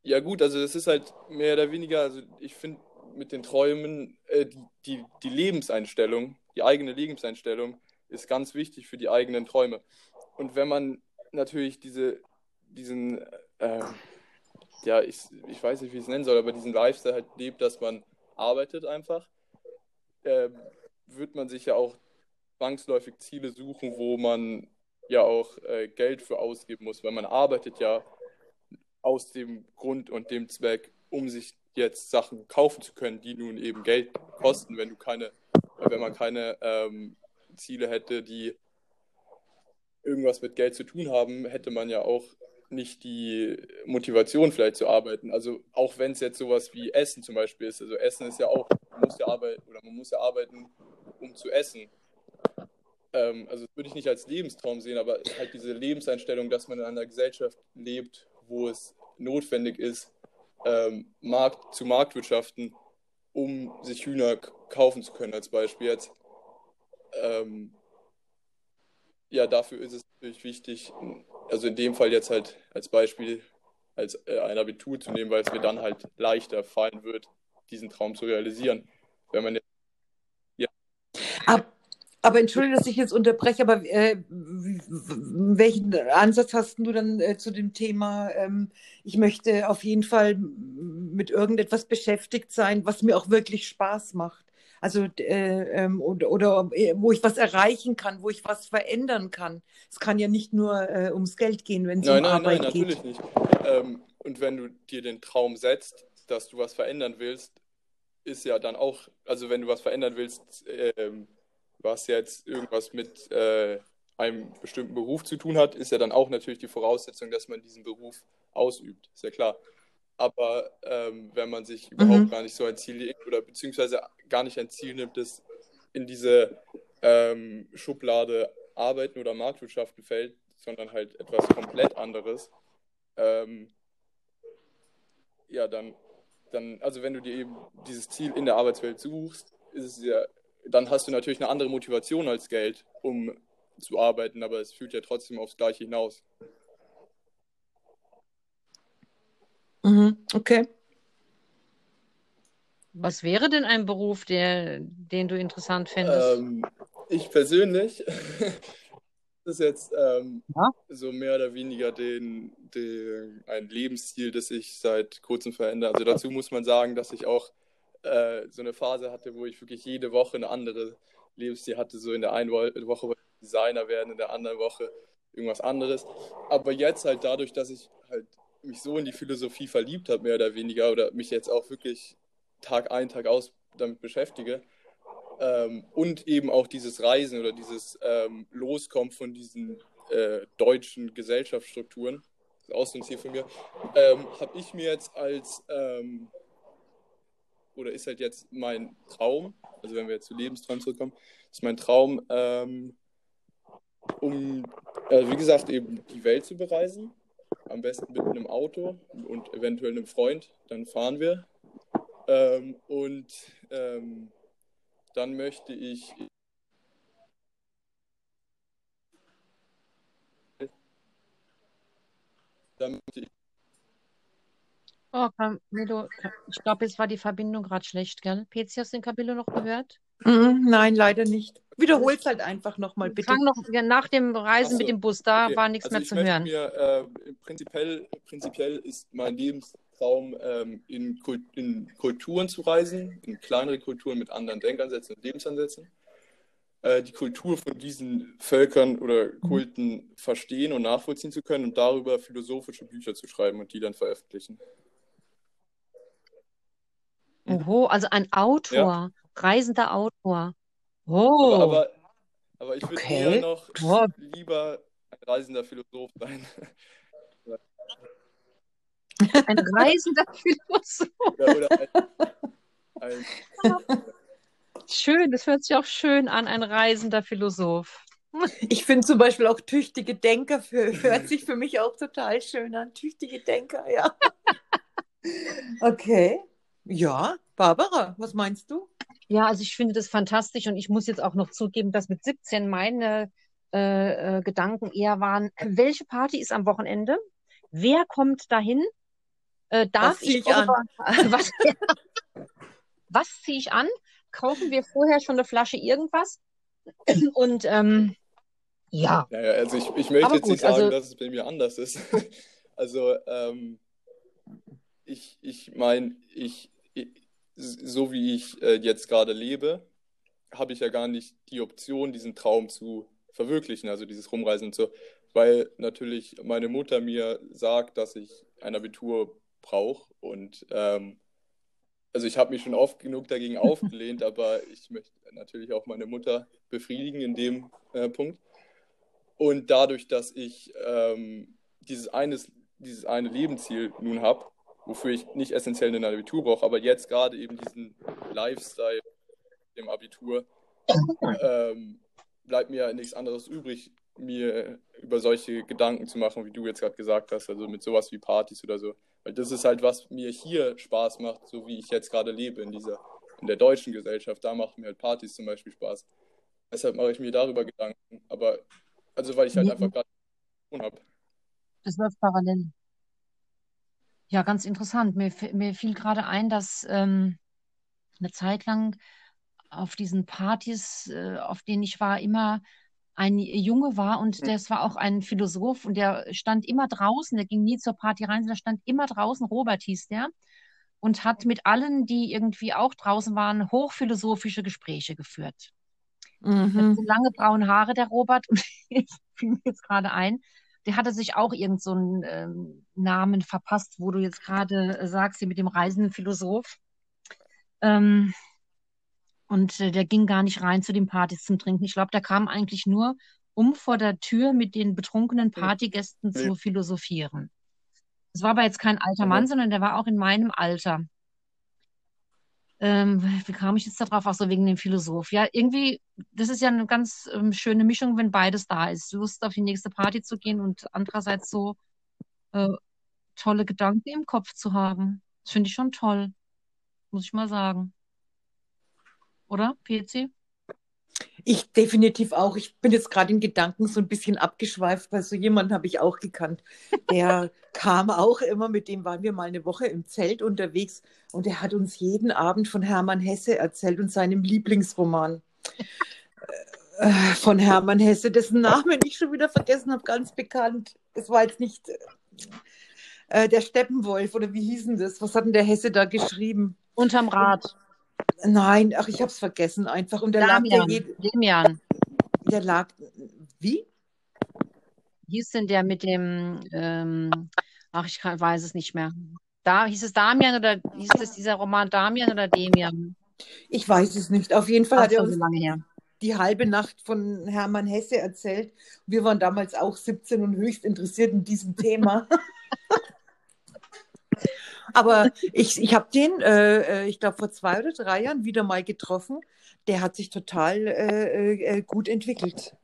ja gut, also das ist halt mehr oder weniger, also ich finde mit den Träumen, äh, die, die, die Lebenseinstellung, die eigene Lebenseinstellung ist ganz wichtig für die eigenen Träume. Und wenn man natürlich diese, diesen, äh, ja, ich, ich weiß nicht, wie ich es nennen soll, aber diesen Lifestyle halt lebt, dass man arbeitet einfach, äh, wird man sich ja auch zwangsläufig Ziele suchen, wo man ja auch äh, Geld für ausgeben muss, weil man arbeitet ja aus dem Grund und dem Zweck, um sich jetzt Sachen kaufen zu können, die nun eben Geld kosten, wenn du keine, wenn man keine ähm, Ziele hätte, die irgendwas mit Geld zu tun haben, hätte man ja auch nicht die Motivation vielleicht zu arbeiten. Also auch wenn es jetzt sowas wie Essen zum Beispiel ist. Also Essen ist ja auch, man muss ja arbeiten oder man muss ja arbeiten, um zu essen. Ähm, also das würde ich nicht als Lebenstraum sehen, aber halt diese Lebenseinstellung, dass man in einer Gesellschaft lebt, wo es notwendig ist, ähm, Markt, zu Marktwirtschaften, um sich Hühner kaufen zu können, als Beispiel jetzt. Ähm, ja, dafür ist es natürlich wichtig, also in dem Fall jetzt halt als Beispiel als äh, ein Abitur zu nehmen, weil es mir dann halt leichter fallen wird, diesen Traum zu realisieren. Wenn man jetzt, ja. Ab, aber entschuldige, dass ich jetzt unterbreche, aber äh, welchen Ansatz hast du dann äh, zu dem Thema, ähm, ich möchte auf jeden Fall mit irgendetwas beschäftigt sein, was mir auch wirklich Spaß macht? Also äh, ähm, oder, oder äh, wo ich was erreichen kann, wo ich was verändern kann. Es kann ja nicht nur äh, ums Geld gehen, wenn es um nein, Arbeit nein, geht. Nein, natürlich nicht. Ähm, und wenn du dir den Traum setzt, dass du was verändern willst, ist ja dann auch, also wenn du was verändern willst, ähm, was jetzt irgendwas mit äh, einem bestimmten Beruf zu tun hat, ist ja dann auch natürlich die Voraussetzung, dass man diesen Beruf ausübt. Ist ja klar. Aber ähm, wenn man sich überhaupt mhm. gar nicht so ein Ziel legt oder beziehungsweise gar nicht ein Ziel nimmt, das in diese ähm, Schublade Arbeiten oder Marktwirtschaften fällt, sondern halt etwas komplett anderes, ähm, ja, dann, dann, also wenn du dir eben dieses Ziel in der Arbeitswelt suchst, ist es ja dann hast du natürlich eine andere Motivation als Geld, um zu arbeiten, aber es führt ja trotzdem aufs Gleiche hinaus. Mhm, okay. Was wäre denn ein Beruf, der, den du interessant fändest? Ähm, ich persönlich ist jetzt ähm, ja? so mehr oder weniger den, den, ein Lebensstil, das ich seit kurzem verändere. Also dazu muss man sagen, dass ich auch äh, so eine Phase hatte, wo ich wirklich jede Woche eine andere Lebensstil hatte. So in der einen Woche wollte ich Designer werden, in der anderen Woche irgendwas anderes. Aber jetzt halt dadurch, dass ich halt mich so in die Philosophie verliebt habe, mehr oder weniger, oder mich jetzt auch wirklich Tag ein, Tag aus damit beschäftige, ähm, und eben auch dieses Reisen oder dieses ähm, Loskommen von diesen äh, deutschen Gesellschaftsstrukturen, das ist auch so ein Ziel von mir, ähm, habe ich mir jetzt als ähm, oder ist halt jetzt mein Traum, also wenn wir jetzt zu Lebensträumen zurückkommen, ist mein Traum, ähm, um, äh, wie gesagt, eben die Welt zu bereisen. Am besten mit einem Auto und eventuell einem Freund. Dann fahren wir. Ähm, und ähm, dann möchte ich dann möchte ich Oh, Camillo, ich glaube, jetzt war die Verbindung gerade schlecht, gell? PC, hast du den Camillo noch gehört? Mm, nein, leider nicht. Wiederhol es halt einfach nochmal, bitte. Fang noch ja, nach dem Reisen so, mit dem Bus, da okay. war nichts also mehr zu hören. Mir, äh, prinzipiell, prinzipiell ist mein Lebenstraum, ähm, in, Kult in, Kulturen zu reisen, in kleinere Kulturen mit anderen Denkansätzen und Lebensansätzen. Äh, die Kultur von diesen Völkern oder Kulten verstehen und nachvollziehen zu können und darüber philosophische Bücher zu schreiben und die dann veröffentlichen. Oho, also ein Autor, ja. reisender Autor. Oh. Aber, aber, aber ich würde okay. eher noch oh. lieber ein reisender Philosoph sein. Ein reisender Philosoph. Ja, oder ein, ein, schön, das hört sich auch schön an, ein reisender Philosoph. Ich finde zum Beispiel auch tüchtige Denker für, hört sich für mich auch total schön an. Tüchtige Denker, ja. Okay. Ja, Barbara, was meinst du? Ja, also ich finde das fantastisch und ich muss jetzt auch noch zugeben, dass mit 17 meine äh, äh, Gedanken eher waren, welche Party ist am Wochenende? Wer kommt dahin? Äh, darf was ich, ich an? was, was ziehe ich an? Kaufen wir vorher schon eine Flasche irgendwas? Und ähm, ja. Naja, also ich, ich möchte Aber jetzt gut, nicht sagen, also, dass es bei mir anders ist. also ähm, ich, ich meine, ich, so wie ich äh, jetzt gerade lebe, habe ich ja gar nicht die Option, diesen Traum zu verwirklichen, also dieses Rumreisen und so, weil natürlich meine Mutter mir sagt, dass ich ein Abitur brauche und ähm, also ich habe mich schon oft genug dagegen aufgelehnt, aber ich möchte natürlich auch meine Mutter befriedigen in dem äh, Punkt. Und dadurch, dass ich ähm, dieses, eines, dieses eine Lebensziel nun habe, wofür ich nicht essentiell ein Abitur brauche, aber jetzt gerade eben diesen Lifestyle im Abitur, ähm, bleibt mir nichts anderes übrig, mir über solche Gedanken zu machen, wie du jetzt gerade gesagt hast, also mit sowas wie Partys oder so. Weil das ist halt, was mir hier Spaß macht, so wie ich jetzt gerade lebe, in dieser in der deutschen Gesellschaft, da machen mir halt Partys zum Beispiel Spaß. Deshalb mache ich mir darüber Gedanken. Aber, also weil ich halt Nee, einfach gerade habe. das läuft parallel. Ja, ganz interessant. Mir, mir fiel gerade ein, dass ähm, eine Zeit lang auf diesen Partys, äh, auf denen ich war, immer ein Junge war und das war auch ein Philosoph und der stand immer draußen, der ging nie zur Party rein, sondern stand immer draußen, Robert hieß der, und hat mit allen, die irgendwie auch draußen waren, hochphilosophische Gespräche geführt. Mhm. so lange braune Haare, der Robert, und jetzt fiel mir jetzt gerade ein, der hatte sich auch irgend so einen ähm, Namen verpasst, wo du jetzt gerade äh, sagst, hier mit dem reisenden Philosoph. Ähm, und äh, der ging gar nicht rein zu den Partys zum Trinken. Ich glaube, der kam eigentlich nur, um vor der Tür mit den betrunkenen Partygästen Nee. zu philosophieren. Das war aber jetzt kein alter Mann, sondern der war auch in meinem Alter. Ähm, wie kam ich jetzt da drauf? Ach so, wegen dem Philosoph. Ja, irgendwie, das ist ja eine ganz ähm, schöne Mischung, wenn beides da ist. Lust auf die nächste Party zu gehen und andererseits so äh, tolle Gedanken im Kopf zu haben. Das finde ich schon toll, muss ich mal sagen. Oder, PC? Ich definitiv auch. Ich bin jetzt gerade in Gedanken so ein bisschen abgeschweift, weil so jemanden habe ich auch gekannt. Der kam auch immer, mit dem waren wir mal eine Woche im Zelt unterwegs und der hat uns jeden Abend von Hermann Hesse erzählt und seinem Lieblingsroman äh, von Hermann Hesse, dessen Namen ich schon wieder vergessen habe, ganz bekannt. Es war jetzt nicht äh, der Steppenwolf oder wie hieß denn das? Was hat denn der Hesse da geschrieben? Unterm Rad. Nein, ach, ich habe es vergessen einfach. Und der lag der, Damian. Damian. der lag, wie? Hieß denn der mit dem, ähm, ach, ich kann, weiß es nicht mehr. Da hieß es Damian oder hieß es dieser Roman Damian oder Demian? Ich weiß es nicht. Auf jeden Fall Ach, hat er so uns her. die halbe Nacht von Hermann Hesse erzählt. Wir waren damals auch 17 und höchst interessiert in diesem Thema. Aber ich, ich habe den, äh, äh, ich glaube, vor zwei oder drei Jahren wieder mal getroffen. Der hat sich total äh, äh, gut entwickelt.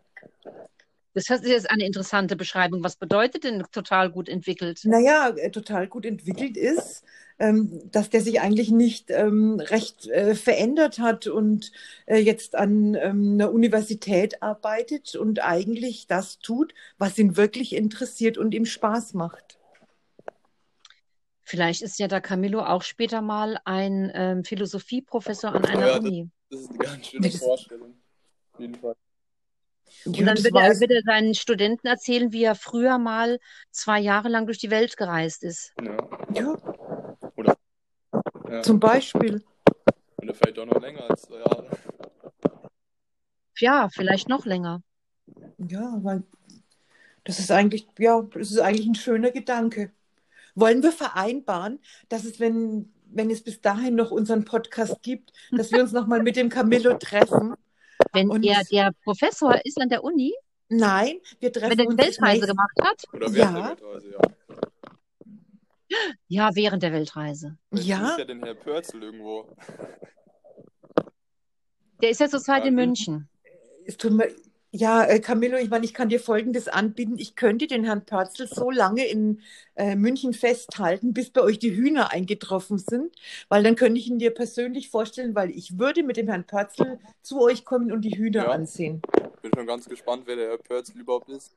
Das ist jetzt eine interessante Beschreibung. Was bedeutet denn total gut entwickelt? Naja, äh, total gut entwickelt ist, ähm, dass der sich eigentlich nicht ähm, recht äh, verändert hat und äh, jetzt an ähm, einer Universität arbeitet und eigentlich das tut, was ihn wirklich interessiert und ihm Spaß macht. Vielleicht ist ja der Camillo auch später mal ein ähm, Philosophieprofessor an einer Ja, das- Uni. Das ist eine ganz schöne Das- Vorstellung. Auf jeden Fall. Und dann das wird er, wird er seinen Studenten erzählen, wie er früher mal zwei Jahre lang durch die Welt gereist ist. Ja. ja, ja. zum Beispiel. Oder vielleicht auch noch länger als zwei Jahre. Ja, vielleicht noch länger. Ja, weil das ist eigentlich, ja, das ist eigentlich ein schöner Gedanke. Wollen wir vereinbaren, dass es, wenn, wenn es bis dahin noch unseren Podcast gibt, dass wir uns nochmal mit dem Camillo treffen? Wenn Und- er der Professor ist an der Uni, Nein, wir treffen wenn er uns Weltreise nächste- gemacht hat, Oder während Ja. der Weltreise, ja. ja, während der Weltreise. Vielleicht Ja. sucht ja den Herr Pörzel irgendwo. Der ist ja zurzeit in München. Es tut mir, ja, äh, Camillo, ich meine, ich kann dir Folgendes anbieten. Ich könnte den Herrn Pörzel so lange in äh, München festhalten, bis bei euch die Hühner eingetroffen sind, weil dann könnte ich ihn dir persönlich vorstellen, weil ich würde mit dem Herrn Pörzel zu euch kommen und die Hühner Ja. ansehen. Bin schon ganz gespannt, wer der Herr Pörzel überhaupt ist.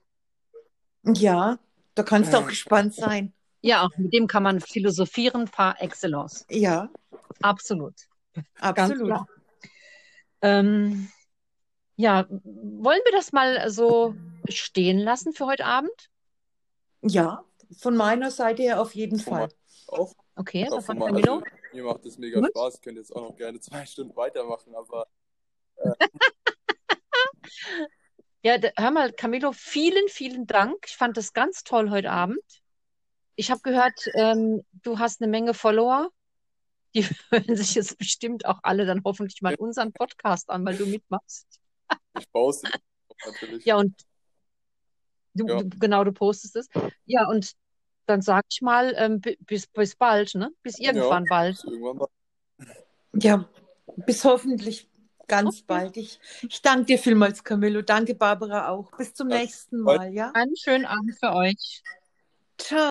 Ja, da kannst du auch gespannt sein. Ja, mit dem kann man philosophieren par excellence. Ja, Absolut. absolut. klar. Ähm, ja, wollen wir das mal so stehen lassen für heute Abend? Ja, von meiner Seite her auf jeden Von Fall. Auch, Okay, was von sagt also, mir macht das mega Gut. Spaß. Ich könnte jetzt auch noch gerne zwei Stunden weitermachen, aber Ja, d- hör mal, Camillo, vielen, vielen Dank. Ich fand das ganz toll heute Abend. Ich habe gehört, ähm, du hast eine Menge Follower. Die hören sich jetzt bestimmt auch alle dann hoffentlich mal unseren Podcast an, weil du mitmachst. Ich poste das natürlich. Ja, und du, Ja. du, genau, du postest es. Ja, und dann sag ich mal, ähm, bi- bis, bis bald, ne? Bis irgendwann bald. Bis irgendwann mal. Ja, bis hoffentlich ganz bald. Ich, ich danke dir vielmals, Camillo. Danke, Barbara, auch. Bis zum Ja, nächsten bald. Mal, ja? Einen schönen Abend für euch. Ciao.